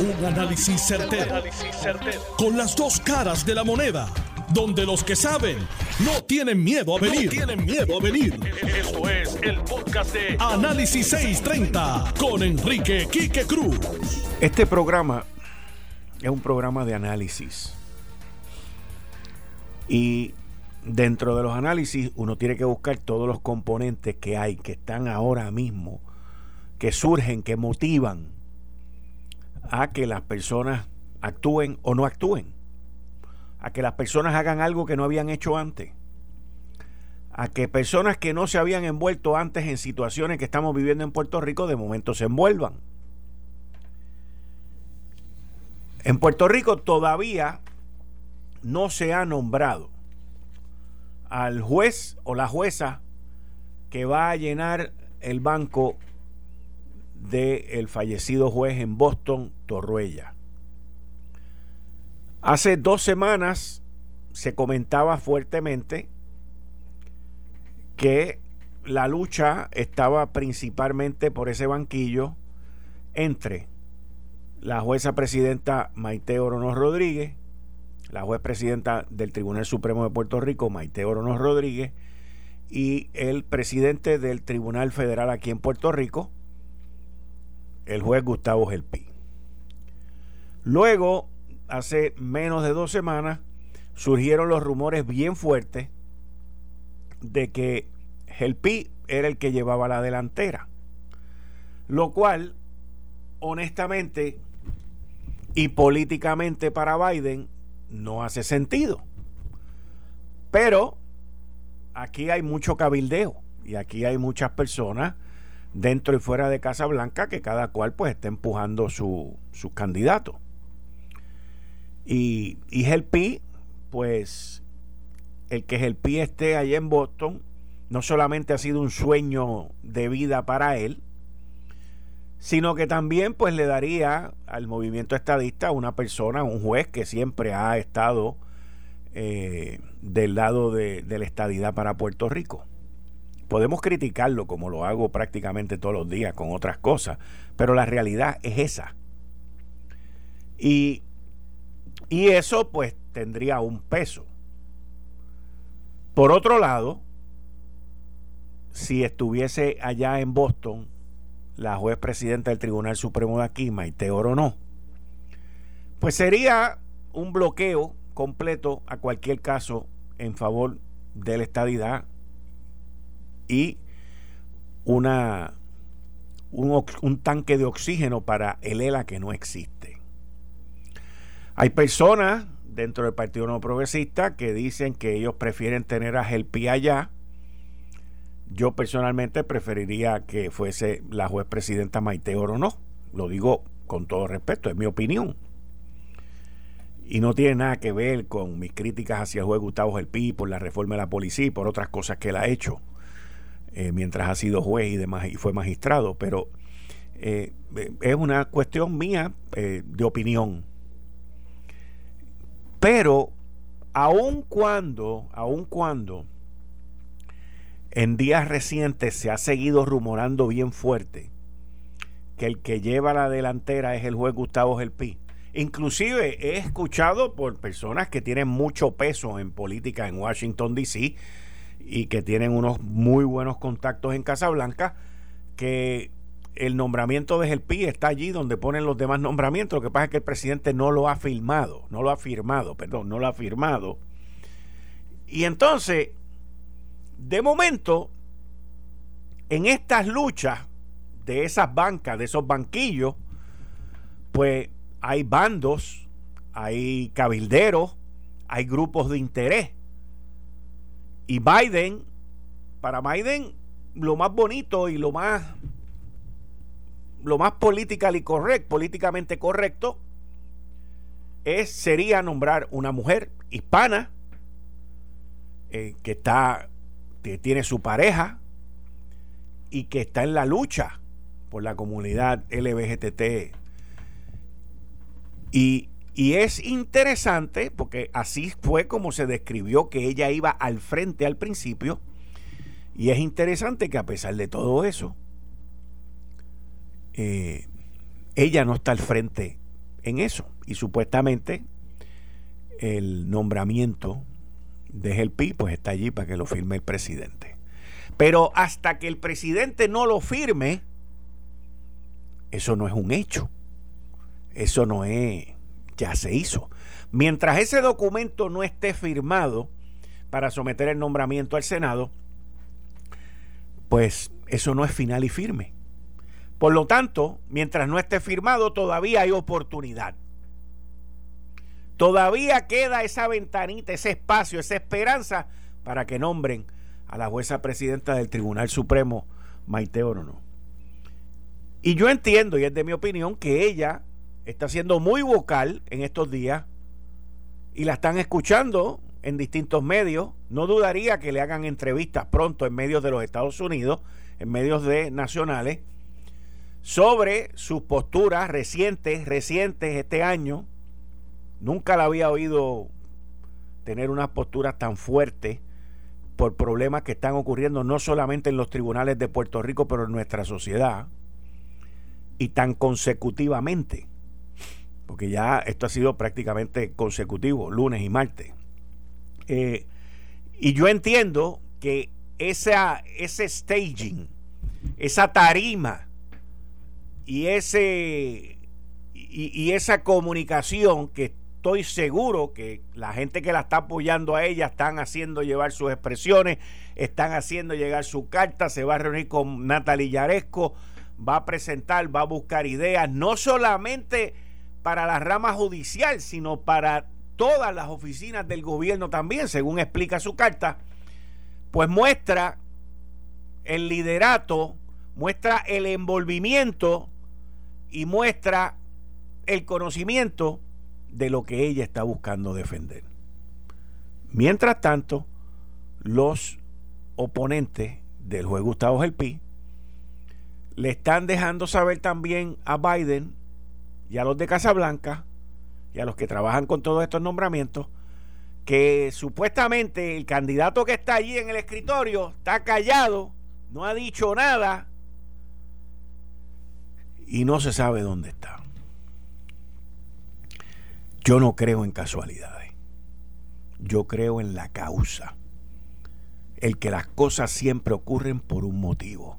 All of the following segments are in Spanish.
Un análisis certero, Con las dos caras de la moneda. Donde los que saben no tienen miedo a venir. tienen miedo a venir. Esto es el podcast de Análisis 630 con Enrique Quique Cruz. Este programa es un programa de análisis. Y dentro de los análisis uno tiene que buscar todos los componentes que hay, que están ahora mismo, que surgen, que motivan a que las personas actúen o no actúen, a que las personas hagan algo que no habían hecho antes, a que personas que no se habían envuelto antes en situaciones que estamos viviendo en Puerto Rico de momento se envuelvan. En Puerto Rico todavía no se ha nombrado al juez o la jueza que va a llenar el banco del fallecido juez en Boston, Hace dos semanas se comentaba fuertemente que la lucha estaba principalmente por ese banquillo entre la jueza presidenta Maite Oronos Rodríguez, la juez presidenta del Tribunal Supremo de Puerto Rico, Maite Oronos Rodríguez, y el presidente del Tribunal Federal aquí en Puerto Rico, el juez Gustavo Gelpi. Luego, hace menos de dos semanas, surgieron los rumores bien fuertes de que Gelpi era el que llevaba la delantera. Lo cual, honestamente y políticamente para Biden, no hace sentido. Pero aquí hay mucho cabildeo y aquí hay muchas personas dentro y fuera de Casa Blanca que cada cual pues está empujando su, sus candidatos. Y, y Gelpi, pues el que Gelpi esté allá en Boston, no solamente ha sido un sueño de vida para él, sino que también pues le daría al movimiento estadista una persona, un juez que siempre ha estado eh, del lado de, de la estadidad para Puerto Rico. Podemos criticarlo como lo hago prácticamente todos los días con otras cosas, pero la realidad es esa. Y, y eso pues tendría un peso. Por otro lado, si estuviese allá en Boston la juez presidenta del Tribunal Supremo de aquí, Maite no, pues sería un bloqueo completo a cualquier caso en favor de la estadidad y una, un, tanque de oxígeno para el ELA que no existe. Hay personas dentro del Partido No Progresista que dicen que ellos prefieren tener a Gelpi allá. Yo personalmente preferiría que fuese la juez presidenta Maite no Lo digo con todo respeto, es mi opinión. Y no tiene nada que ver con mis críticas hacia el juez Gustavo Gelpi por la reforma de la policía y por otras cosas que él ha hecho. Eh, mientras ha sido juez y, demás, y fue magistrado, pero eh, es una cuestión mía eh, de opinión. Pero aun cuando, aun cuando en días recientes se ha seguido rumorando bien fuerte que el que lleva la delantera es el juez Gustavo Gelpi. Inclusive he escuchado por personas que tienen mucho peso en política en Washington, D.C., y que tienen unos muy buenos contactos en Casablanca, que el nombramiento de Gelpi está allí donde ponen los demás nombramientos. Lo que pasa es que el presidente no lo ha firmado, no lo ha firmado, perdón, no lo ha firmado. Y entonces, de momento, en estas luchas de esas bancas, de esos banquillos, pues hay bandos, hay cabilderos, hay grupos de interés y Biden, para Biden, lo más bonito y lo más lo más políticamente correcto, es, sería nombrar una mujer hispana eh, que está, que tiene su pareja y que está en la lucha por la comunidad LBGTT. Y y es interesante porque así fue como se describió que ella iba al frente al principio. Y es interesante que a pesar de todo eso, eh, ella no está al frente en eso. Y supuestamente el nombramiento de Gelpi pues está allí para que lo firme el presidente. Pero hasta que el presidente no lo firme, eso no es un hecho. Eso no es, ya se hizo. Mientras ese documento no esté firmado para someter el nombramiento al Senado, pues eso no es final y firme. Por lo tanto, mientras no esté firmado, todavía hay oportunidad. Todavía queda esa ventanita, ese espacio, esa esperanza para que nombren a la jueza presidenta del Tribunal Supremo, Maite Orono. Y yo entiendo, y es de mi opinión, que ella está siendo muy vocal en estos días y la están escuchando en distintos medios. No dudaría que le hagan entrevistas pronto en medios de los Estados Unidos, en medios de nacionales, sobre sus posturas recientes, recientes este año. Nunca la había oído tener unas posturas tan fuertes por problemas que están ocurriendo no solamente en los tribunales de Puerto Rico, pero en nuestra sociedad, y tan consecutivamente, porque ya esto ha sido prácticamente consecutivo, lunes y martes. Eh, y yo entiendo que esa, ese staging, esa tarima y, ese, y, esa comunicación que estoy seguro que la gente que la está apoyando a ella están haciendo llevar sus expresiones, están haciendo llegar su carta, se va a reunir con Natalie Yaresco, va a presentar, va a buscar ideas, no solamente para la rama judicial, sino para todas las oficinas del gobierno también, según explica su carta, pues muestra el liderato, muestra el envolvimiento y muestra el conocimiento de lo que ella está buscando defender. Mientras tanto, los oponentes del juez Gustavo Gelpi le están dejando saber también a Biden y a los de Casablanca y a los que trabajan con todos estos nombramientos que supuestamente el candidato que está allí en el escritorio está callado, no ha dicho nada y no se sabe dónde está. Yo no creo en casualidades. Yo creo en la causa. El que las cosas siempre ocurren por un motivo.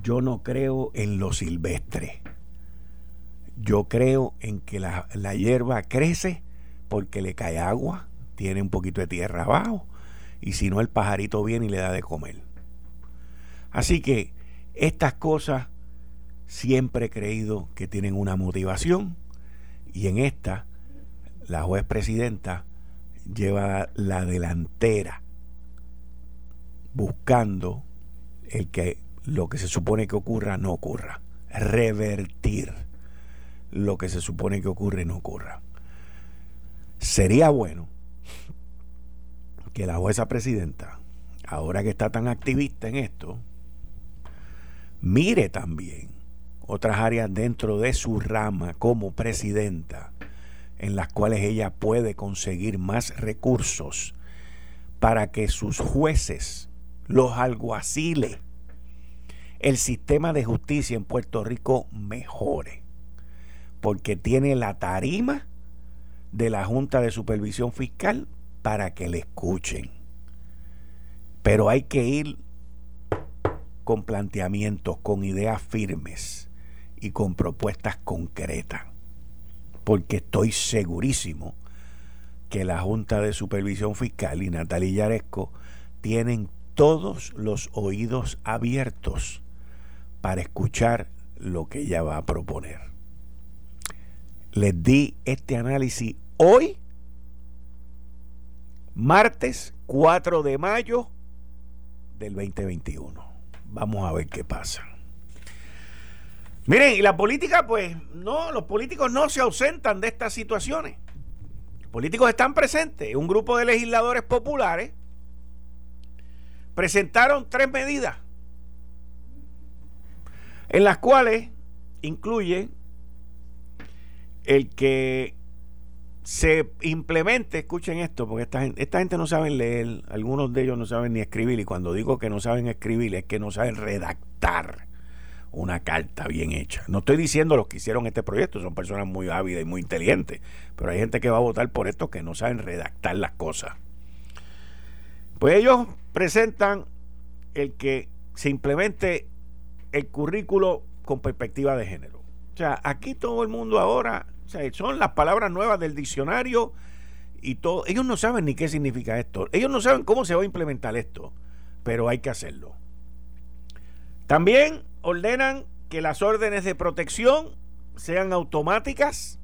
Yo no creo en lo silvestre. Yo creo en que la, hierba crece porque le cae agua, tiene un poquito de tierra abajo, y si no el pajarito viene y le da de comer. Así que estas cosas siempre he creído que tienen una motivación y en esta la juez presidenta lleva la delantera buscando el que lo que se supone que ocurra no ocurra, revertir lo que se supone que ocurre no ocurra. Sería bueno que la jueza presidenta, ahora que está tan activista en esto, mire también otras áreas dentro de su rama como presidenta en las cuales ella puede conseguir más recursos para que sus jueces, los alguaciles, el sistema de justicia en Puerto Rico mejore, porque tiene la tarima de la Junta de Supervisión Fiscal para que le escuchen. Pero hay que ir con planteamientos, con ideas firmes y con propuestas concretas, porque estoy segurísimo que la Junta de Supervisión Fiscal y Natalia Yaresco tienen todos los oídos abiertos para escuchar lo que ella va a proponer. Les di este análisis hoy, martes 4 de mayo del 2021. Vamos a ver qué pasa. Miren, y la política, pues, no, los políticos no se ausentan de estas situaciones. Los políticos están presentes. Un grupo de legisladores populares presentaron tres medidas en las cuales incluye el que se implemente, escuchen esto, porque esta gente, esta gente no sabe leer, algunos de ellos no saben ni escribir, y cuando digo que no saben escribir es que no saben redactar una carta bien hecha. No estoy diciendo los que hicieron este proyecto, son personas muy ávidas y muy inteligentes, pero hay gente que va a votar por esto que no saben redactar las cosas. Pues ellos presentan el que se implemente el currículo con perspectiva de género. O sea, aquí todo el mundo ahora, o sea, son las palabras nuevas del diccionario y todo. Ellos no saben ni qué significa esto. Ellos no saben cómo se va a implementar esto, pero hay que hacerlo. También ordenan que las órdenes de protección sean automáticas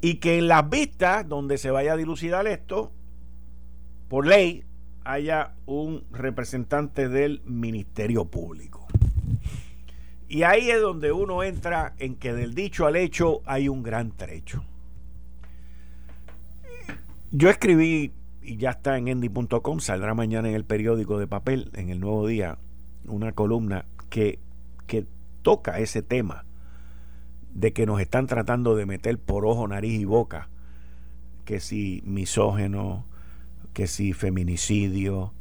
y que en las vistas donde se vaya a dilucidar esto, por ley, haya un representante del Ministerio Público. Y ahí es donde uno entra en que del dicho al hecho hay un gran trecho. Yo escribí, y ya está en endy.com, saldrá mañana en el periódico de papel, en el nuevo día, una columna que, que toca ese tema de que nos están tratando de meter por ojo, nariz y boca, que si misógeno, que si feminicidio,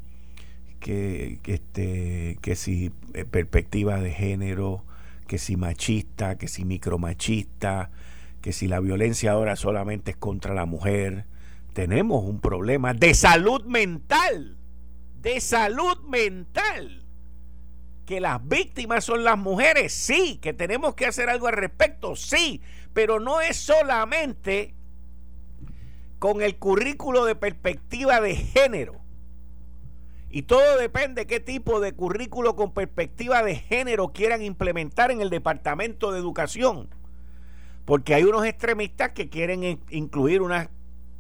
que, que, este, que si eh, perspectiva de género, que si machista, que si micromachista, que si la violencia ahora solamente es contra la mujer. Tenemos un problema de salud mental, de salud mental que las víctimas son las mujeres, sí, que tenemos que hacer algo al respecto, sí, pero no es solamente con el currículo de perspectiva de género. Y todo depende qué tipo de currículo con perspectiva de género quieran implementar en el Departamento de Educación. Porque hay unos extremistas que quieren incluir unas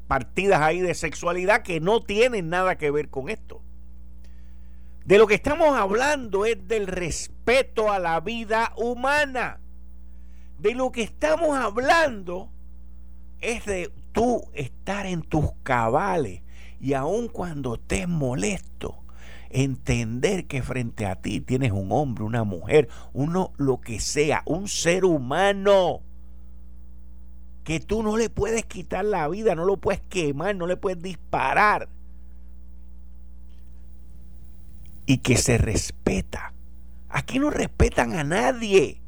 partidas ahí de sexualidad que no tienen nada que ver con esto. De lo que estamos hablando es del respeto a la vida humana. De lo que estamos hablando es de tú estar en tus cabales y aun cuando estés molesto, entender que frente a ti tienes un hombre, una mujer, uno lo que sea, un ser humano que tú no le puedes quitar la vida, no lo puedes quemar, no le puedes disparar y que se respeta. Aquí no respetan a nadie.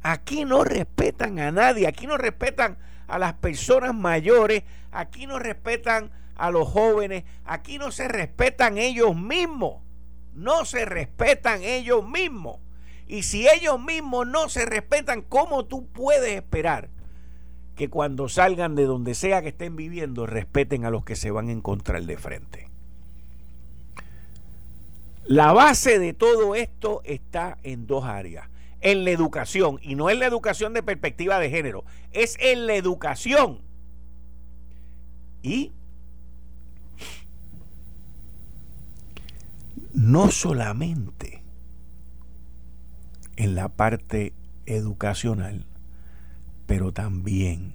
Aquí no respetan a nadie. Aquí no respetan a las personas mayores. Aquí no respetan a los jóvenes. Aquí no se respetan ellos mismos. No se respetan ellos mismos. Y si ellos mismos no se respetan, ¿cómo tú puedes esperar que cuando salgan de donde sea que estén viviendo respeten a los que se van a encontrar de frente? La base de todo esto está en dos áreas. En la educación, y no en la educación de perspectiva de género, es en la educación. Y no solamente en la parte educacional, pero también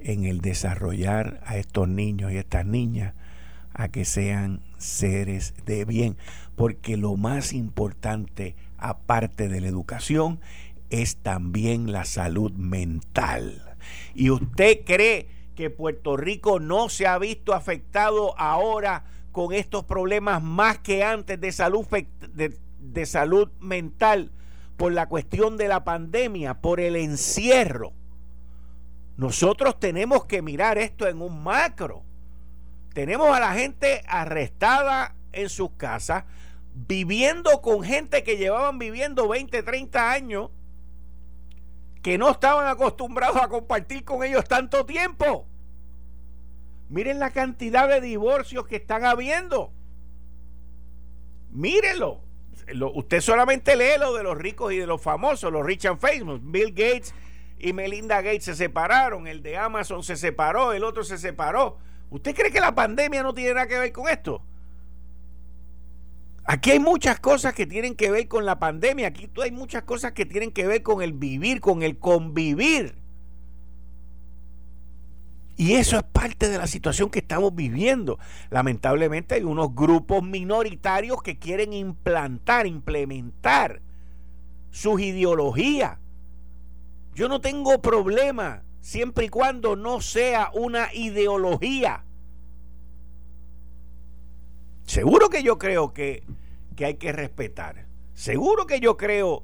en el desarrollar a estos niños y estas niñas a que sean seres de bien, porque lo más importante, aparte de la educación, es también la salud mental. ¿Y usted cree que Puerto Rico no se ha visto afectado ahora con estos problemas más que antes de salud, de, salud mental por la cuestión de la pandemia, por el encierro? Nosotros tenemos que mirar esto en un macro tenemos a la gente arrestada en sus casas, viviendo con gente que llevaban viviendo 20, 30 años, que no estaban acostumbrados a compartir con ellos tanto tiempo. Miren la cantidad de divorcios que están habiendo. Mírenlo. usted solamente lee lo de los ricos y de los famosos, los rich and famous. Bill Gates y Melinda Gates se separaron, el de Amazon se separó, el otro se separó. ¿Usted cree que la pandemia no tiene nada que ver con esto? Aquí hay muchas cosas que tienen que ver con la pandemia, aquí hay muchas cosas que tienen que ver con el vivir, con el convivir. Y eso es parte de la situación que estamos viviendo. Lamentablemente hay unos grupos minoritarios que quieren implantar, implementar sus ideologías. Yo no tengo problema siempre y cuando no sea una ideología. Seguro que yo creo que, que hay que respetar, Seguro que yo creo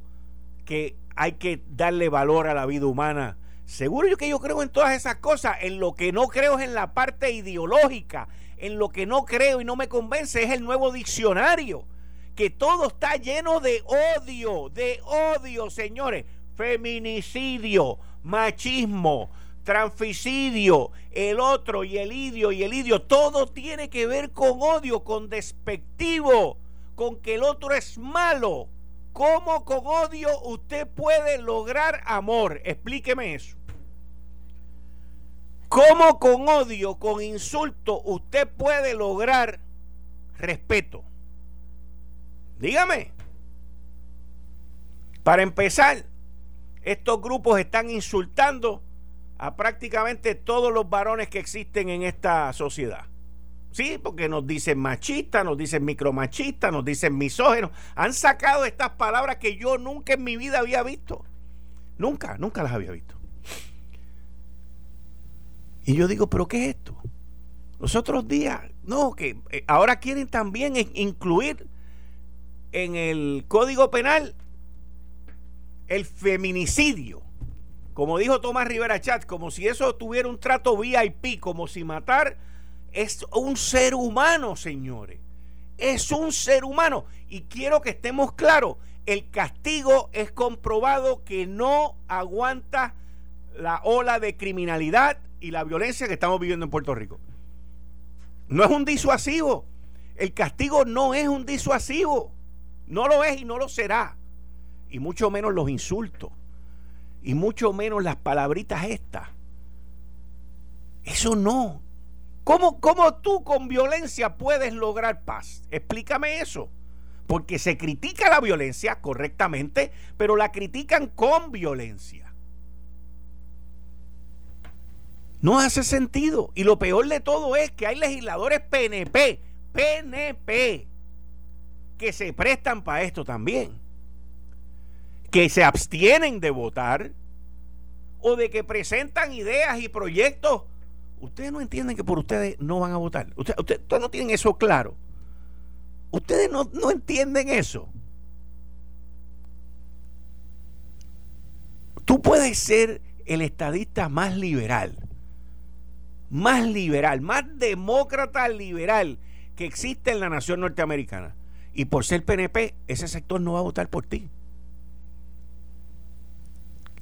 que hay que darle valor a la vida humana. Seguro que yo creo en todas esas cosas. En lo que no creo es en la parte ideológica. En lo que no creo y no me convence es el nuevo diccionario. Que todo está lleno de odio, de odio, señores. Feminicidio, machismo, transficidio, el otro y el idio y el idio. Todo tiene que ver con odio, con despectivo, con que el otro es malo. ¿Cómo con odio usted puede lograr amor? Explíqueme eso. ¿Cómo con odio, con insulto, usted puede lograr respeto? Dígame. Para empezar, estos grupos están insultando a prácticamente todos los varones que existen en esta sociedad. Sí, porque nos dicen machistas, nos dicen micromachistas, nos dicen misógenos. Han sacado estas palabras que yo nunca en mi vida había visto. Nunca, nunca las había visto. Y yo digo, ¿pero qué es esto? Los otros días, no, que eh, ahora quieren también incluir en el Código Penal el feminicidio. Como dijo Tomás Rivera Chat, como si eso tuviera un trato VIP, como si matar es un ser humano, señores. Es un ser humano. Y quiero que estemos claros, el castigo es comprobado que no aguanta la ola de criminalidad y la violencia que estamos viviendo en Puerto Rico. No es un disuasivo. El castigo no es un disuasivo. No lo es y no lo será. Y mucho menos los insultos. Y mucho menos las palabritas estas. Eso no. ¿Cómo, ¿Cómo tú con violencia puedes lograr paz? Explícame eso. Porque se critica la violencia correctamente, pero la critican con violencia. No hace sentido. Y lo peor de todo es que hay legisladores PNP, PNP, que se prestan para esto también. Que se abstienen de votar o de que presentan ideas y proyectos Ustedes no entienden que por ustedes no van a votar. Ustedes, no tienen eso claro. Ustedes no, no entienden eso. Tú puedes ser el estadista más liberal, más liberal, más demócrata liberal que existe en la nación norteamericana. Y por ser PNP, ese sector no va a votar por ti.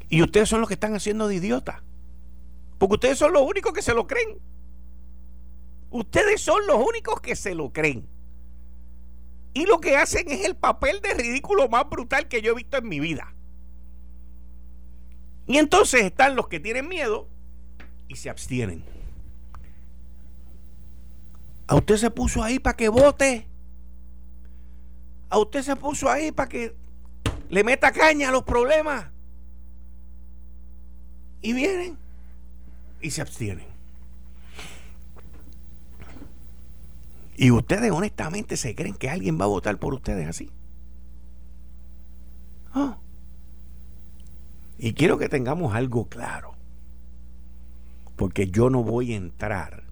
Y ustedes son los que están haciendo de idiota. Porque ustedes son los únicos que se lo creen. Ustedes son los únicos que se lo creen. Y lo que hacen es el papel de ridículo más brutal que yo he visto en mi vida. Y entonces están los que tienen miedo y se abstienen. A usted se puso ahí para que vote. A usted se puso ahí para que le meta caña a los problemas. Y vienen y se abstienen. Y ustedes honestamente se creen que alguien va a votar por ustedes así. Ah. Y quiero que tengamos algo claro. Porque yo no voy a entrar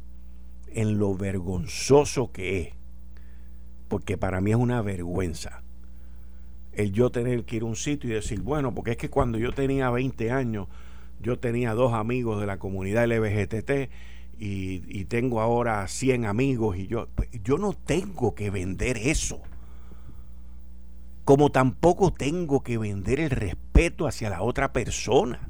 en lo vergonzoso que es. Porque para mí es una vergüenza el yo tener que ir a un sitio y decir, bueno, porque es que cuando yo tenía 20 años yo tenía dos amigos de la comunidad LBGTT y, tengo ahora 100 amigos y yo, pues, yo no tengo que vender eso. Como tampoco tengo que vender el respeto hacia la otra persona.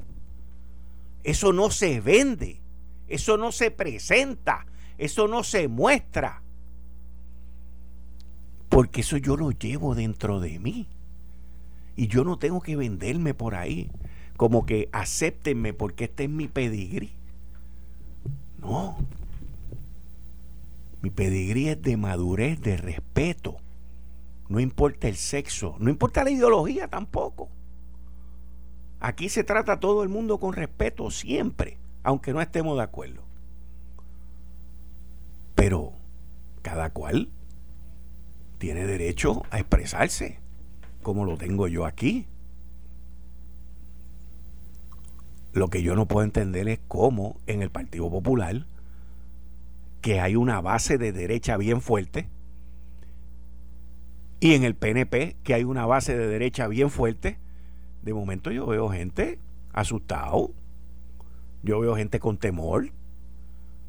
Eso no se vende, eso no se presenta, eso no se muestra. Porque eso yo lo llevo dentro de mí. Y yo no tengo que venderme por ahí como que acéptenme porque este es mi pedigrí. No. Mi pedigrí es de madurez, de respeto. No importa el sexo, no importa la ideología tampoco. Aquí se trata a todo el mundo con respeto siempre, aunque no estemos de acuerdo. Pero cada cual tiene derecho a expresarse, como lo tengo yo aquí. Lo que yo no puedo entender es cómo en el Partido Popular, que hay una base de derecha bien fuerte, Y en el PNP, que hay una base de derecha bien fuerte, de momento yo veo gente asustado, yo veo gente con temor,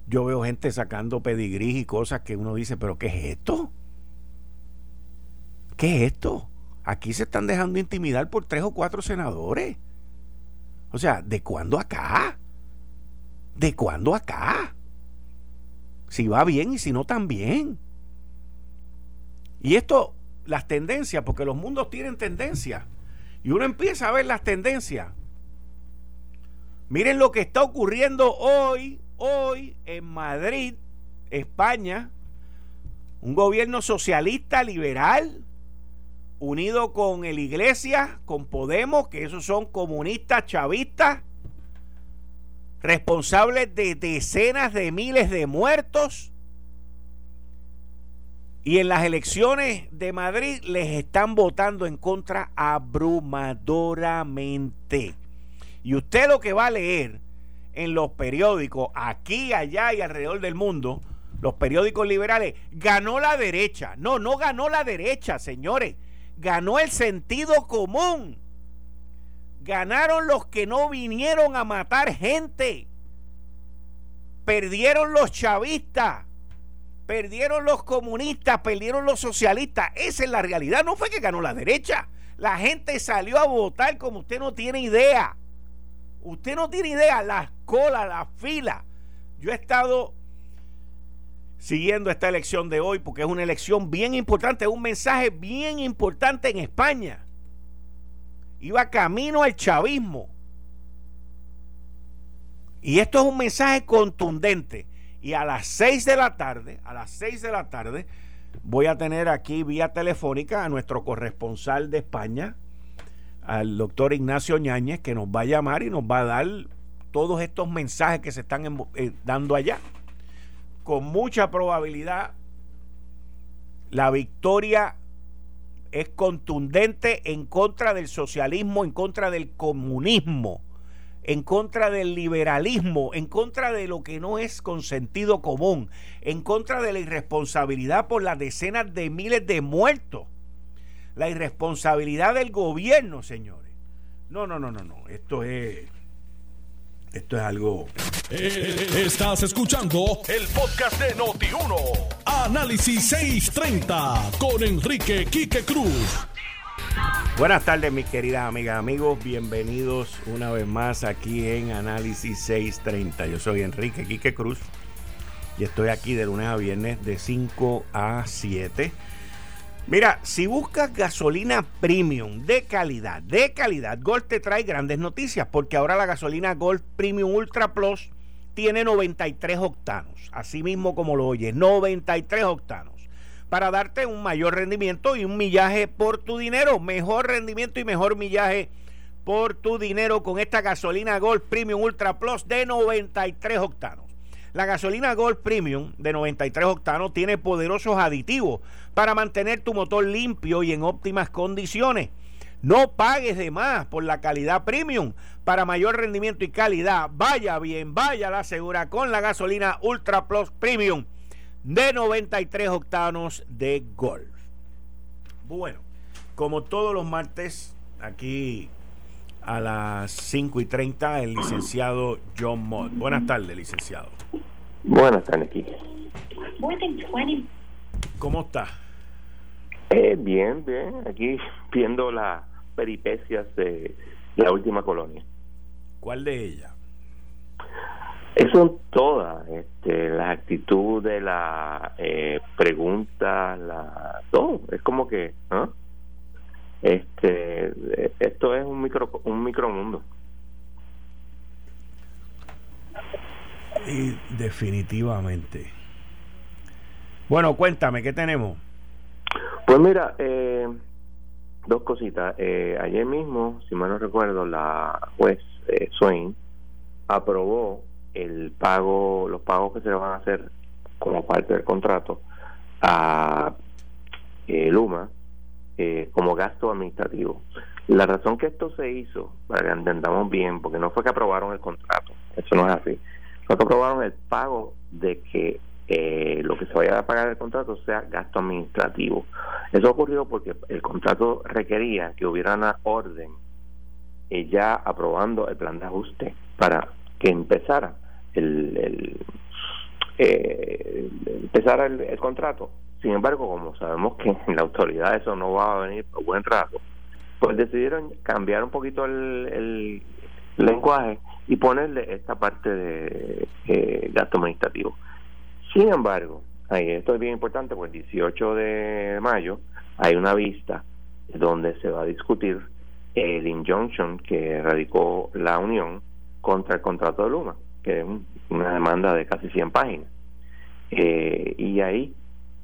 yo veo gente sacando pedigrí y cosas que uno dice, pero ¿qué es esto? ¿Qué es esto? Aquí se están dejando intimidar por tres o cuatro senadores. O sea, ¿de cuándo acá? ¿De cuándo acá? Si va bien y si no también. Y esto, las tendencias, porque los mundos tienen tendencias. Y uno empieza a ver las tendencias. Miren lo que está ocurriendo hoy, hoy en Madrid, España. Un gobierno socialista liberal unido con el Iglesia, con Podemos, que esos son comunistas, chavistas, responsables de decenas de miles de muertos. Y en las elecciones de Madrid les están votando en contra abrumadoramente. Y usted lo que va a leer en los periódicos, aquí, allá y alrededor del mundo, los periódicos liberales, ganó la derecha. No, no ganó la derecha, señores ganó el sentido común. Ganaron los que no vinieron a matar gente. Perdieron los chavistas. Perdieron los comunistas, perdieron los socialistas. Esa es la realidad. No fue que ganó la derecha. La gente salió a votar como usted no tiene idea. Usted no tiene idea. Las colas, las filas. Yo he estado siguiendo esta elección de hoy porque es una elección bien importante, un mensaje bien importante en España. Iba camino al chavismo. Y esto es un mensaje contundente. Y a las 6 de la tarde, a las 6 de la tarde, voy a tener aquí vía telefónica a nuestro corresponsal de España, al doctor Ignacio Ñáñez, que nos va a llamar y nos va a dar todos estos mensajes que se están eh, dando allá con mucha probabilidad la victoria es contundente en contra del socialismo, en contra del comunismo, en contra del liberalismo, en contra de lo que no es con sentido común, en contra de la irresponsabilidad por las decenas de miles de muertos, la irresponsabilidad del gobierno, señores. No, no, no, no, no. Esto es esto es algo. Eh, estás escuchando el podcast de Noti1. Análisis 630 con Enrique Quique Cruz. Buenas tardes, mis queridas amigas, amigos. Bienvenidos una vez más aquí en Análisis 630. Yo soy Enrique Quique Cruz y estoy aquí de lunes a viernes de 5 a 7 Mira, si buscas gasolina premium de calidad, de calidad, Gold te trae grandes noticias porque ahora la gasolina Gold Premium Ultra Plus tiene 93 octanos, así mismo como lo oyes, 93 octanos, para darte un mayor rendimiento y un millaje por tu dinero, mejor rendimiento y mejor millaje por tu dinero con esta gasolina Gold Premium Ultra Plus de 93 octanos. La gasolina Gold Premium de 93 octanos tiene poderosos aditivos para mantener tu motor limpio y en óptimas condiciones. No pagues de más por la calidad premium. Para mayor rendimiento y calidad, vaya bien, vaya la segura con la gasolina Ultra Plus Premium de 93 octanos de Golf. Bueno, como todos los martes, aquí a las 5 y 30, el licenciado John Mott. Buenas tardes, licenciado. Buenas tardes, Kike. ¿Cómo está? Eh, bien, bien. Aquí viendo las peripecias de la última colonia. ¿Cuál de ellas? Son todas, este, la actitud de la eh, pregunta, la, todo. Es como que, ¿ah? Este, esto es un micro, un micromundo. Y definitivamente. Bueno, cuéntame, ¿qué tenemos? Pues mira, eh, dos cositas. Eh, ayer mismo, si mal no recuerdo, la juez eh, Swain aprobó el pago, los pagos que se le van a hacer como parte del contrato a Luma como gasto administrativo. La razón que esto se hizo, para que entendamos bien, porque no fue que aprobaron el contrato, eso no es así, fue que aprobaron el pago de que eh, lo que se vaya a pagar el contrato sea gasto administrativo. Eso ocurrió porque el contrato requería que hubiera una orden eh, ya aprobando el plan de ajuste para que empezara el, el eh, empezara el, contrato. Sin embargo, como sabemos que en la autoridad eso no va a venir por buen rato, pues decidieron cambiar un poquito el, lenguaje y ponerle esta parte de eh, gasto administrativo. Sin embargo, ahí esto es bien importante, pues el 18 de mayo hay una vista donde se va a discutir el injunction que radicó la Unión contra el contrato de Luma, que es una demanda de casi 100 páginas. Eh, y ahí,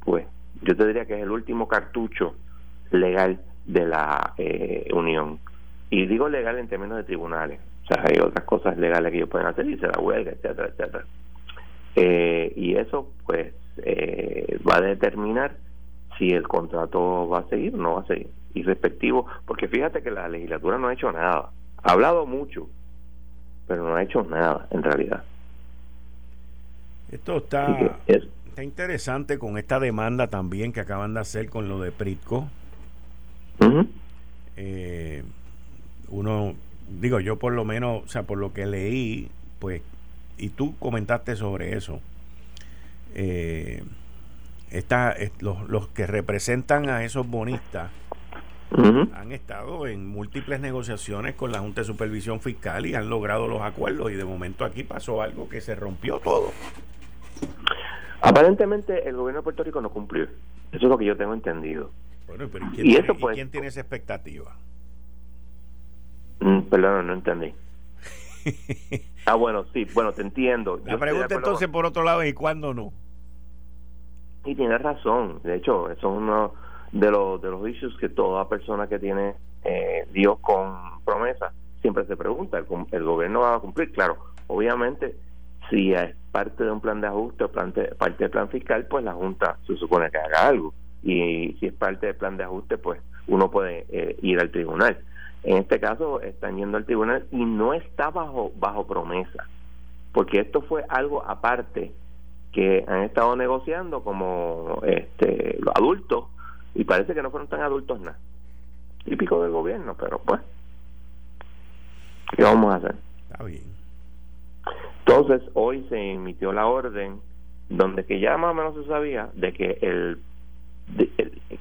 pues, yo te diría que es el último cartucho legal de la eh, Unión. Y digo legal en términos de tribunales. O sea, hay otras cosas legales que ellos pueden hacer, y se la huelga, etcétera, etcétera. Eh, y eso, pues, va a determinar si el contrato va a seguir o no va a seguir y respectivo, porque fíjate que la legislatura no ha hecho nada. Ha hablado mucho, pero no ha hecho nada en realidad. Esto está, está interesante con esta demanda también que acaban de hacer con lo de Pritco. Eh, uno, digo yo por lo menos, o sea, por lo que leí, pues, y tú comentaste sobre eso. Eh, los, los que representan a esos bonistas han estado en múltiples negociaciones con la Junta de Supervisión Fiscal y han logrado los acuerdos y de momento aquí pasó algo que se rompió todo. Aparentemente el gobierno de Puerto Rico no cumplió. Eso es lo que yo tengo entendido. Bueno, pero ¿y quién, tiene, pues, tiene esa expectativa? Mm, perdón, no entendí. ah, bueno, sí, bueno, te entiendo. La pregunta entonces, por otro lado, ¿y cuándo no? Y tienes razón. De hecho, eso es uno de los de los issues que toda persona que tiene eh, Dios con promesa siempre se pregunta el, gobierno va a cumplir claro obviamente si es parte de un plan de ajuste o parte del plan fiscal pues la junta se supone que haga algo y si es parte del plan de ajuste pues uno puede eh, ir al tribunal en este caso están yendo al tribunal y no está bajo bajo promesa porque esto fue algo aparte que han estado negociando como este los adultos y parece que no fueron tan adultos nada. Típico del gobierno, pero pues, ¿qué vamos a hacer? Está bien. Entonces, hoy se emitió la orden donde que ya más o menos se sabía de que el,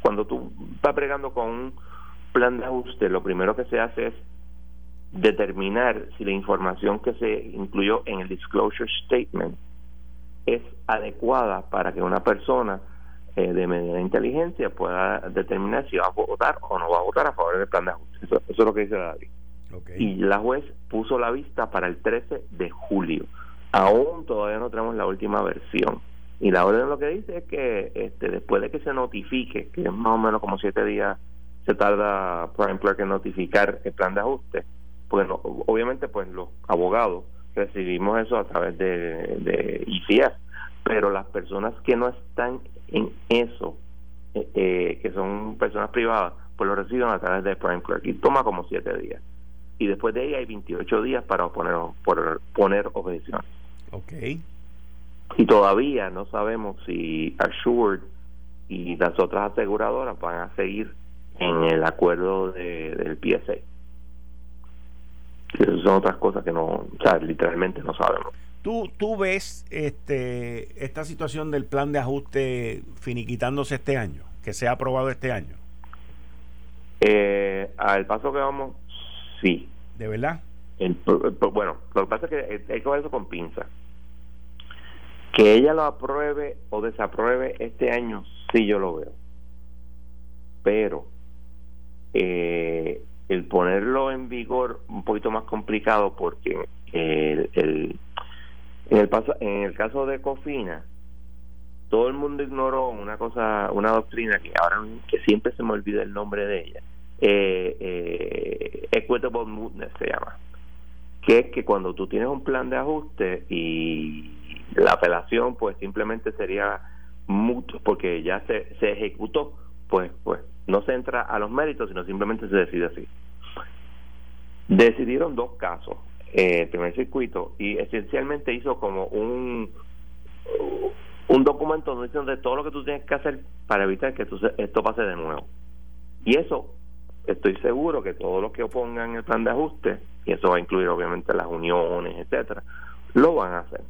cuando tú estás bregando con un plan de ajuste, lo primero que se hace es determinar si la información que se incluyó en el disclosure statement es adecuada para que una persona eh, de medida inteligencia pueda determinar si va a votar o no va a votar a favor del plan de ajuste. Eso, es lo que dice la. Y la juez puso la vista para el 13 de julio. Aún todavía no tenemos la última versión. Y la orden lo que dice es que este, después de que se notifique, que es más o menos como siete días se tarda Prime Clerk en notificar el plan de ajuste, pues obviamente pues los abogados recibimos eso a través de, de ICF, pero las personas que no están en eso, eh, eh, que son personas privadas, pues lo reciben a través de Prime Clerk y toma como siete días. Y después de ahí hay 28 días para poner, por, poner objeciones. Ok. Y todavía no sabemos si Assured y las otras aseguradoras van a seguir en el acuerdo de, del PSA. esas son otras cosas que no, o sea, literalmente no sabemos. ¿Tú, ¿Tú ves este, esta situación del plan de ajuste finiquitándose este año, que se ha aprobado este año? Eh, al paso que vamos, sí. ¿De verdad? bueno, lo que pasa es que hay que ver eso con pinza. Que ella lo apruebe o desapruebe este año, sí yo lo veo. Pero eh, el ponerlo en vigor un poquito más complicado porque el en el, en el caso de Cofina, todo el mundo ignoró una cosa, una doctrina que ahora que siempre se me olvida el nombre de ella. Eh, eh, equitable mootness se llama, que es que cuando tú tienes un plan de ajuste y la apelación pues simplemente sería mutuo porque ya se, se ejecutó, pues pues no se entra a los méritos, sino simplemente se decide así. Decidieron dos casos eh, primer circuito y esencialmente hizo como un un documento donde dicen todo lo que tú tienes que hacer para evitar que esto pase de nuevo. Y eso, estoy seguro que todos los que opongan el plan de ajuste, y eso va a incluir obviamente las uniones, etcétera, lo van a hacer.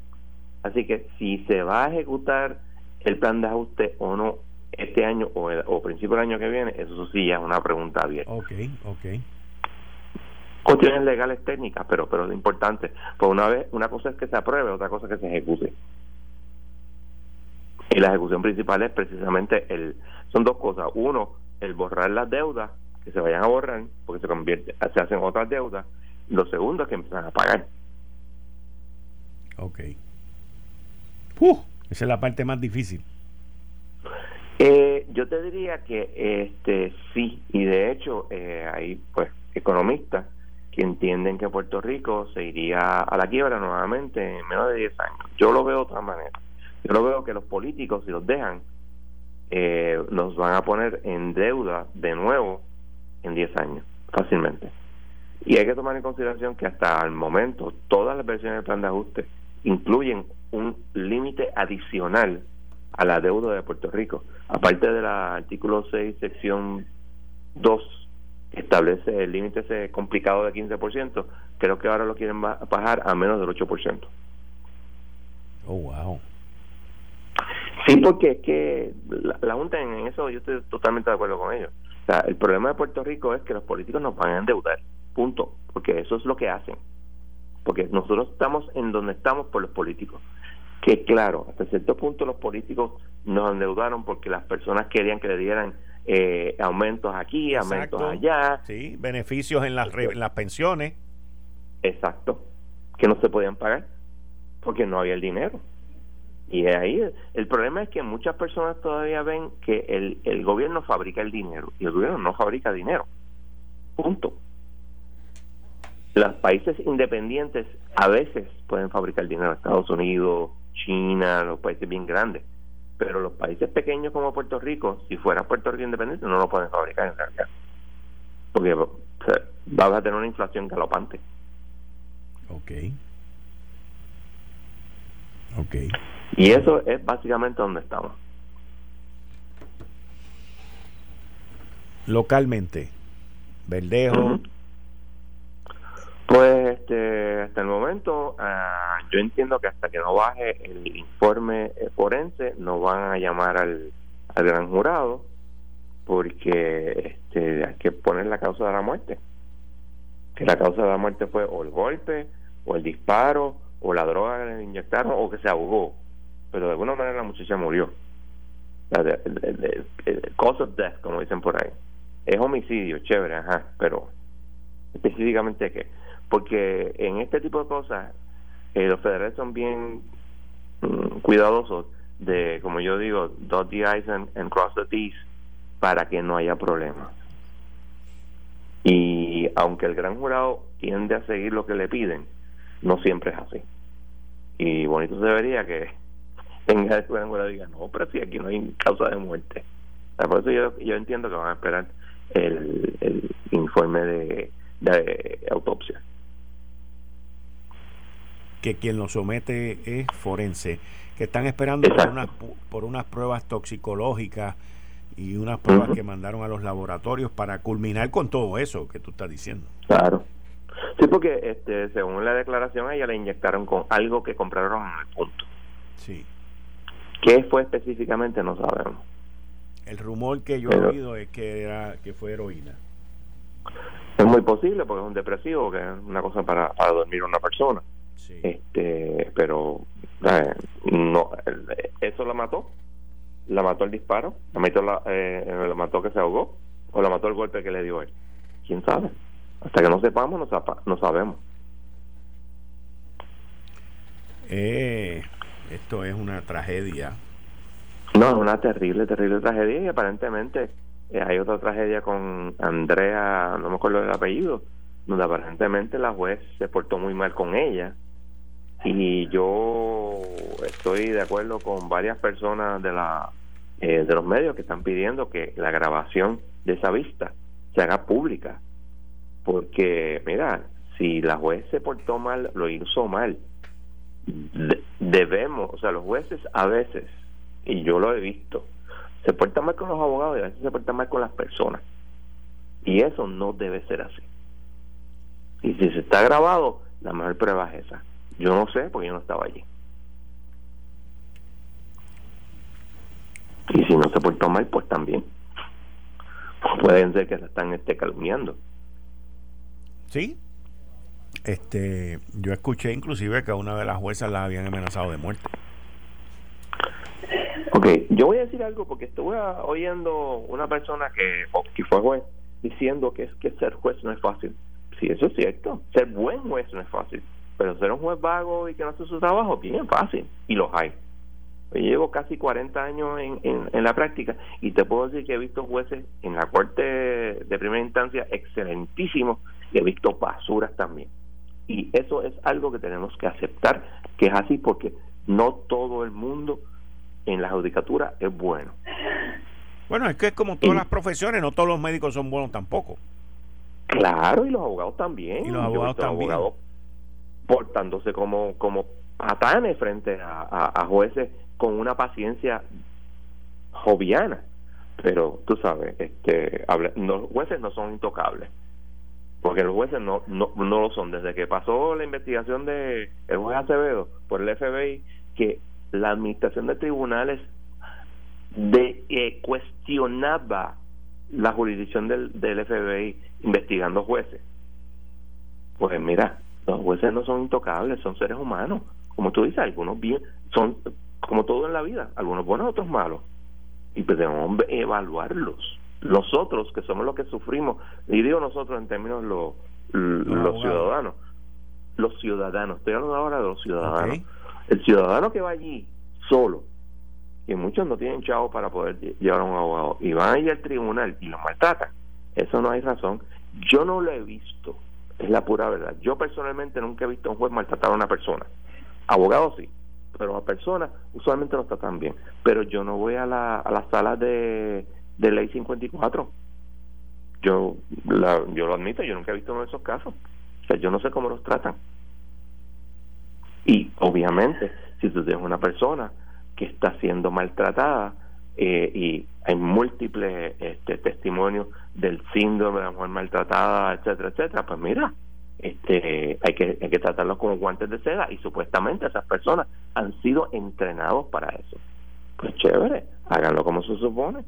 Así que si se va a ejecutar el plan de ajuste o no este año o, o principio del año que viene, eso sí ya es una pregunta abierta. Ok, ok. Cuestiones legales técnicas, pero pero lo importante, pues una vez una cosa es que se apruebe, otra cosa es que se ejecute. Y la ejecución principal es precisamente el son dos cosas, uno, el borrar las deudas que se vayan a borrar porque se convierte se hacen otras deudas, lo segundo es que empiezan a pagar. Ok. Uh, esa es la parte más difícil. Eh, yo te diría que este sí, y de hecho eh, hay pues economistas que entienden que Puerto Rico se iría a la quiebra nuevamente en menos de 10 años. Yo lo veo de otra manera. Yo lo veo que los políticos, si los dejan, eh, nos van a poner en deuda de nuevo en 10 años, fácilmente. Y hay que tomar en consideración que hasta el momento todas las versiones del plan de ajuste incluyen un límite adicional a la deuda de Puerto Rico. Aparte del artículo 6, sección 2, que establece el límite ese complicado de 15%, creo que ahora lo quieren bajar a menos del 8%. Oh, wow. Sí, porque es que la, Junta en eso yo estoy totalmente de acuerdo con ellos. O sea, el problema de Puerto Rico es que los políticos nos van a endeudar, punto, porque eso es lo que hacen. Porque nosotros estamos en donde estamos por los políticos que claro, hasta cierto punto los políticos nos endeudaron porque las personas querían que le dieran eh, aumentos aquí, aumentos allá. Sí, beneficios en las, en las pensiones. Exacto, que no se podían pagar porque no había el dinero. Y ahí el problema es que muchas personas todavía ven que el, el gobierno fabrica el dinero y el gobierno no fabrica dinero. Punto. Los países independientes a veces pueden fabricar dinero, Estados Unidos, China, los países bien grandes. Pero los países pequeños como Puerto Rico, si fuera Puerto Rico independiente, no lo pueden fabricar en realidad. Porque o vas a tener una inflación galopante. Ok. Ok. Y eso es básicamente donde estamos. Localmente, Verdejo, pues este, hasta el momento ah, yo entiendo que hasta que no baje el informe eh, forense no van a llamar al, al gran jurado porque este, hay que poner la causa de la muerte. Que la causa de la muerte fue o el golpe, o el disparo, o la droga que le inyectaron, o que se ahogó. Pero de alguna manera la muchacha murió. Cause of death, como dicen por ahí. Es homicidio, chévere, ajá, pero específicamente qué porque en este tipo de cosas eh, los federales son bien mm, cuidadosos de, como yo digo, dot the i's and, cross the t's para que no haya problemas. Y aunque el gran jurado tiende a seguir lo que le piden, no siempre es así. Y bonito se debería que venga el y diga, no, pero si aquí no hay causa de muerte. Por eso yo, yo entiendo que van a esperar el, el informe de, de autopsia que quien lo somete es forense, que están esperando por unas, por unas pruebas toxicológicas y unas pruebas que mandaron a los laboratorios para culminar con todo eso que tú estás diciendo. Claro. Sí, porque este, según la declaración ella le inyectaron con algo que compraron en el punto. Sí. ¿Qué fue específicamente? No sabemos. El rumor que yo he oído es que era que fue heroína. Es muy posible porque es un depresivo, que es una cosa para, para dormir una persona. Este, pero eh, no, eso la mató, la mató el disparo, la mató, la, eh, mató que se ahogó o la mató el golpe que le dio él. ¿Quién sabe? Hasta que no sepamos, no, no sabemos. Eh, esto es una tragedia. No, es una terrible, terrible tragedia y aparentemente eh, hay otra tragedia con Andrea, no me acuerdo del apellido, donde aparentemente la juez se portó muy mal con ella y yo estoy de acuerdo con varias personas de la eh, de los medios que están pidiendo que la grabación de esa vista se haga pública porque mira si la juez se portó mal lo hizo mal debemos o sea los jueces a veces y yo lo he visto, se portan mal con los abogados y a veces se portan mal con las personas. Y eso no debe ser así. Y si se está grabado, la mejor prueba es esa. Yo no sé porque yo no estaba allí. Y si no se portó mal, pues también. Pueden ser que se están este, calumniando. Sí. Este, yo escuché inclusive que a una de las juezas la habían amenazado de muerte. Ok, yo voy a decir algo porque estuve oyendo una persona que, que fue juez diciendo que, que ser juez no es fácil. Sí, eso es cierto. Ser buen juez no es fácil. Pero ser un juez vago y que no hace su trabajo, bien fácil. Y los hay. Yo llevo casi 40 años en, en, la práctica y te puedo decir que he visto jueces en la corte de primera instancia excelentísimos y he visto basuras también. Y eso es algo que tenemos que aceptar, que es así porque no todo el mundo en la judicatura es bueno. Bueno, es que es como todas las profesiones, no todos los médicos son buenos tampoco. Claro, y los abogados también. Y los abogados también. portándose como, como patanes frente a, jueces con una paciencia joviana. Pero tú sabes, este, los jueces no son intocables. Porque los jueces no, no, no lo son. Desde que pasó la investigación de el juez Acevedo por el FBI, que la administración de tribunales eh, cuestionaba la jurisdicción del, del FBI investigando jueces. Pues mira, los jueces no son intocables, son seres humanos. Como tú dices, algunos bien, son como todo en la vida, algunos buenos, otros malos. Y pues debemos evaluarlos. Nosotros, que somos los que sufrimos, y digo nosotros en términos los, los, ciudadanos, los ciudadanos, estoy hablando ahora de los ciudadanos. El ciudadano que va allí solo, que muchos no tienen chavo para poder llevar a un abogado y van a ir al tribunal y lo maltratan, eso no hay razón. Yo no lo he visto, es la pura verdad. Yo personalmente nunca he visto a un juez maltratar a una persona. Abogado sí, pero a personas usualmente no tratan bien. Pero yo no voy a la, a la sala de, de ley 54. Yo, la, yo lo admito, yo nunca he visto uno de esos casos. O sea, yo no sé cómo los tratan. Y obviamente, si tú tienes una persona que está siendo maltratada eh, y hay múltiples este, testimonios del síndrome de la mujer maltratada, etcétera, etcétera, pues mira, este, hay que hay que tratarlos como guantes de seda y supuestamente esas personas han sido entrenados para eso. Pues chévere, háganlo como se supone.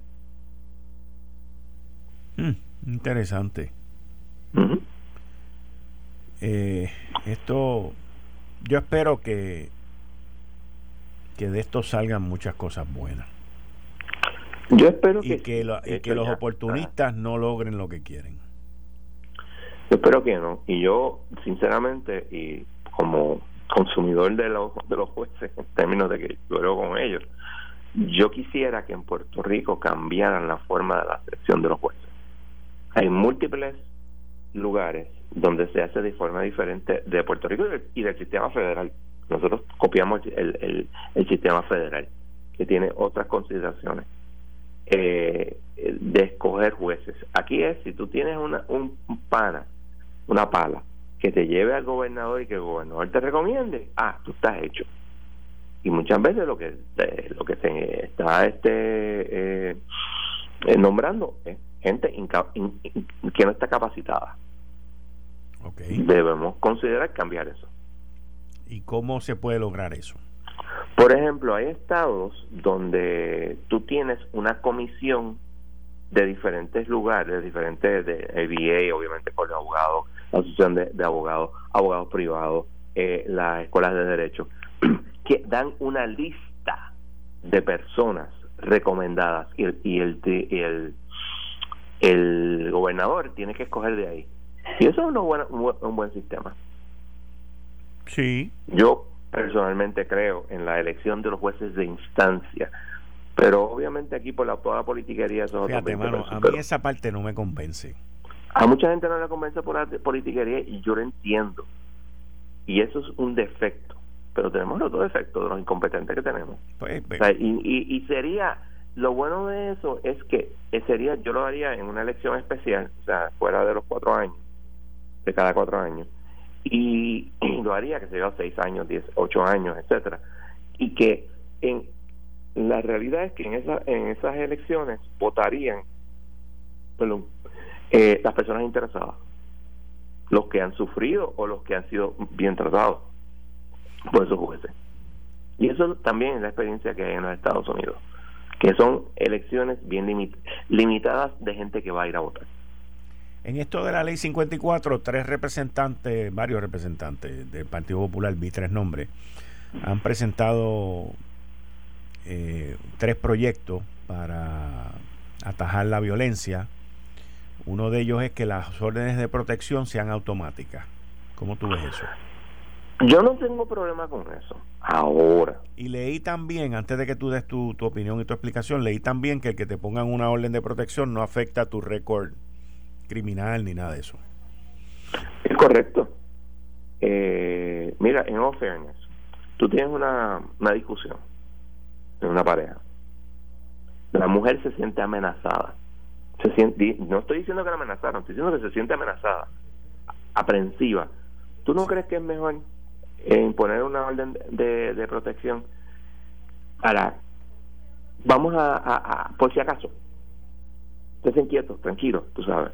Mm, interesante. eh, esto, yo espero que que de esto salgan muchas cosas buenas. Yo espero y que, los oportunistas no logren lo que quieren. Yo espero que no. Y yo, sinceramente, y como consumidor de los, de los jueces, en términos de que yo con ellos, yo quisiera que en Puerto Rico cambiaran la forma de la selección de los jueces. Hay múltiples lugares donde se hace de forma diferente de Puerto Rico y del sistema federal. Nosotros copiamos el, el, sistema federal, que tiene otras consideraciones. Eh, de escoger jueces. Aquí es, si tú tienes una, un pana, una pala, que te lleve al gobernador y que el gobernador te recomiende, ah, tú estás hecho. Y muchas veces lo que lo que se está este eh, eh, nombrando es gente que no está capacitada. Debemos considerar cambiar eso. ¿Y cómo se puede lograr eso? Por ejemplo, hay estados donde tú tienes una comisión de diferentes lugares, diferentes de ABA, obviamente por los abogados, la asociación de, abogados, abogados privados, eh, las escuelas de derecho, que dan una lista de personas recomendadas y, y el, el, el gobernador tiene que escoger de ahí. Y eso es un buen sistema. Sí. Yo personalmente creo en la elección de los jueces de instancia. Pero obviamente aquí por la toda la politiquería eso Fíjate, a mí esa parte no me convence. A mucha gente no le convence por la politiquería y yo lo entiendo. Y eso es un defecto. Pero tenemos los dos defectos de los incompetentes que tenemos. Pues, y, y, sería, lo bueno de eso es que sería, yo lo haría en una elección especial, o sea, fuera de los cuatro años, de cada cuatro años y, lo haría que se lleva seis años, diez, ocho años, etcétera, y que en la realidad es que en, esa, en esas elecciones votarían perdón, eh, las personas interesadas, los que han sufrido o los que han sido bien tratados por esos jueces. Y eso también es la experiencia que hay en los Estados Unidos, que son elecciones bien limitadas de gente que va a ir a votar. En esto de la ley 54, tres representantes, varios representantes del Partido Popular, vi tres nombres, han presentado eh, tres proyectos para atajar la violencia. Uno de ellos es que las órdenes de protección sean automáticas. ¿Cómo tú ves eso? Yo no tengo problema con eso. Ahora. Y leí también, antes de que tú des tu, tu opinión y tu explicación, leí también que el que te pongan una orden de protección no afecta a tu récord criminal ni nada de eso. Es correcto. Eh, mira, en all fairness, tú tienes una, una discusión en una pareja. La mujer se siente amenazada. Se siente, no estoy diciendo que la amenazaron, estoy diciendo que se siente amenazada, aprensiva. ¿Tú no crees que es mejor imponer una orden de, de protección para, vamos a, a, por si acaso, estén quietos, tranquilos, tú sabes.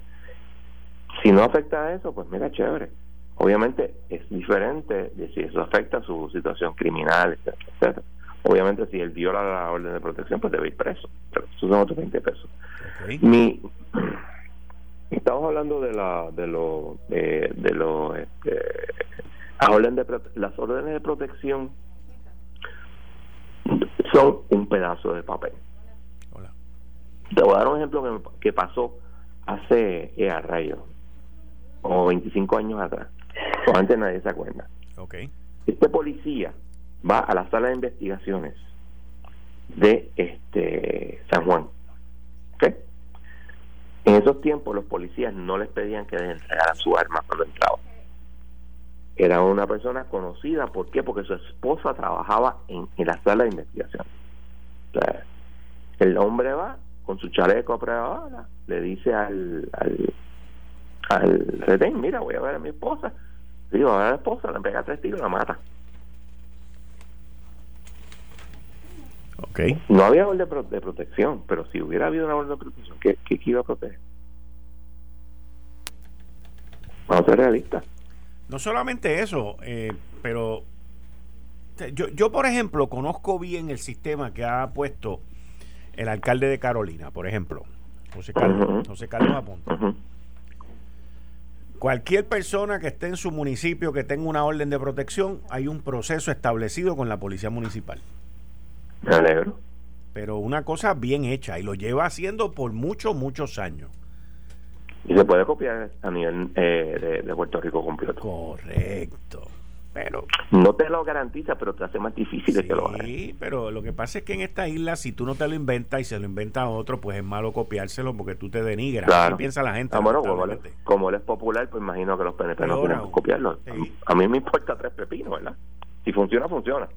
Si no afecta a eso, pues mira, chévere. Obviamente es diferente de si eso afecta a su situación criminal, etcétera, Obviamente si él viola la orden de protección, pues debe ir preso. Pero eso son otros 20 pesos. Mi, estamos hablando de la de lo de, de lo este, orden de las órdenes de protección son un pedazo de papel. Te voy a dar un ejemplo que, pasó hace eh, a rayos como 25 años atrás, o antes nadie se acuerda. Okay. Este policía va a la sala de investigaciones de este San Juan. En esos tiempos los policías no les pedían que entregaran su arma cuando entraban. Era una persona conocida, ¿por qué? Porque su esposa trabajaba en, la sala de investigación. el hombre va con su chaleco a prueba le dice al, al al retén, mira, voy a ver a mi esposa. Digo, a la esposa, le pega tres tiros y la mata. Okay. No había orden de, protección, pero si hubiera habido una orden de protección, ¿qué, qué iba a proteger? Vamos a ser realistas. No solamente eso, eh, pero yo, yo, por ejemplo, conozco bien el sistema que ha puesto el alcalde de Carolina, por ejemplo, José Carlos, José Carlos Aponte. Cualquier persona que esté en su municipio que tenga una orden de protección, hay un proceso establecido con la policía municipal. Me alegro. Pero una cosa bien hecha y lo lleva haciendo por muchos, muchos años. Y se puede copiar a nivel eh, de, Puerto Rico completo. Correcto. Pero no te lo garantiza, pero te hace más difícil que lo hagas. Sí, pero lo que pasa es que en esta isla, si tú no te lo inventas y se lo inventa a otro, pues es malo copiárselo porque tú te denigras. Claro. piensa la gente? Ah, bueno, como él, es popular, pues imagino que los PNP no quieren copiarlo. A mí me importa tres pepinos, ¿verdad? Si funciona, funciona.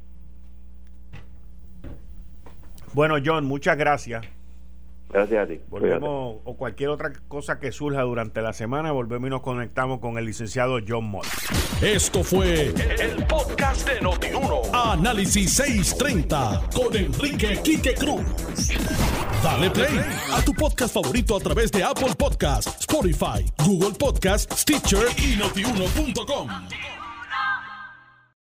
Bueno, John, muchas gracias. Gracias a ti. Volvemos, o cualquier otra cosa que surja durante la semana, volvemos y nos conectamos con el licenciado John Mott. Esto fue el, podcast de Notiuno. Análisis 630 con Enrique Quique Cruz. Dale play a tu podcast favorito a través de Apple Podcasts, Spotify, Google Podcasts, Stitcher y notiuno.com.